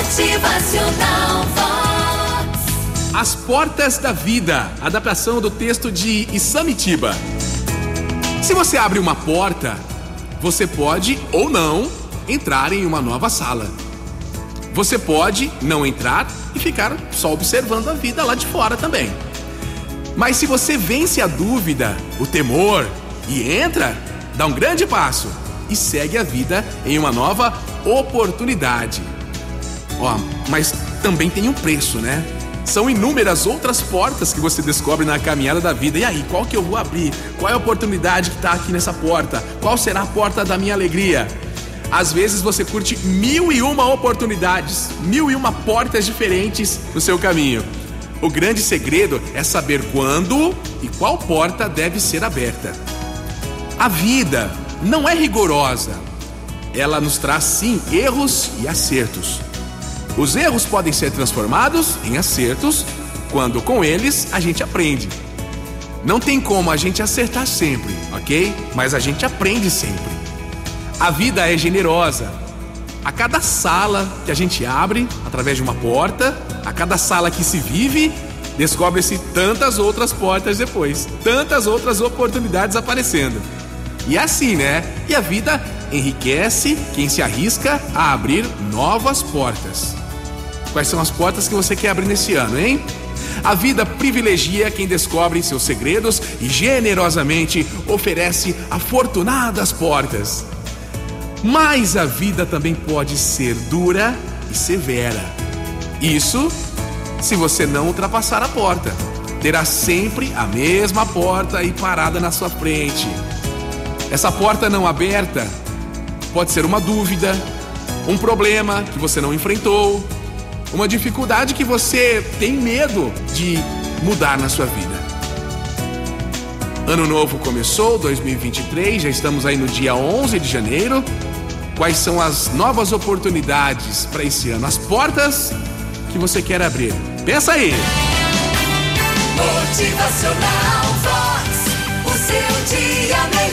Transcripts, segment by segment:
Motivacional Vox. As Portas da Vida, adaptação do texto de Isamitiba. Se você abre uma porta, você pode ou não entrar em uma nova sala. Você pode não entrar e ficar só observando a vida lá de fora também. Mas se você vence a dúvida, o temor e entra, dá um grande passo e segue a vida em uma nova oportunidade. Ó, mas também tem um preço, né? São inúmeras outras portas que você descobre na caminhada da vida. E aí, qual que eu vou abrir? Qual é a oportunidade que está aqui nessa porta? Qual será a porta da minha alegria? Às vezes você curte mil e uma oportunidades, mil e uma portas diferentes no seu caminho. O grande segredo é saber quando e qual porta deve ser aberta. A vida não é rigorosa. Ela nos traz sim erros e acertos. Os erros podem ser transformados em acertos quando com eles a gente aprende. Não tem como a gente acertar sempre, ok? Mas a gente aprende sempre. A vida é generosa. A cada sala que a gente abre através de uma porta, a cada sala que se vive, descobre-se tantas outras portas depois, tantas outras oportunidades aparecendo. E é assim, né? E a vida enriquece quem se arrisca a abrir novas portas. Quais são as portas que você quer abrir nesse ano, hein? A vida privilegia quem descobre seus segredos e generosamente oferece afortunadas portas. Mas a vida também pode ser dura e severa. Isso se você não ultrapassar a porta. Terá sempre a mesma porta aí parada na sua frente. Essa porta não aberta pode ser uma dúvida, um problema que você não enfrentou, uma dificuldade que você tem medo de mudar na sua vida. Ano novo começou, 2023, já estamos aí no dia 11 de janeiro. Quais são as novas oportunidades para esse ano? As portas que você quer abrir. Pensa aí! Motivacional Vox. O seu dia melhor.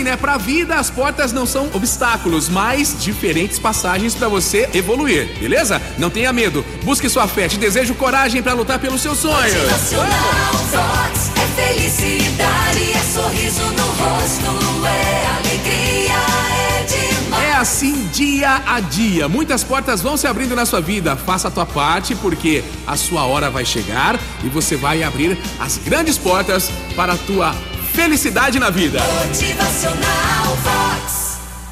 Assim, né? Pra vida, as portas não são obstáculos, mas diferentes passagens para você evoluir, beleza? Não tenha medo. Busque sua fé. Te desejo coragem para lutar pelos seus sonhos. Motivacional Vox. É felicidade, é sorriso no rosto, é alegria, é. É assim dia a dia. Muitas portas vão se abrindo na sua vida. Faça a tua parte, porque a sua hora vai chegar e você vai abrir as grandes portas para a tua felicidade na vida. Motivacional.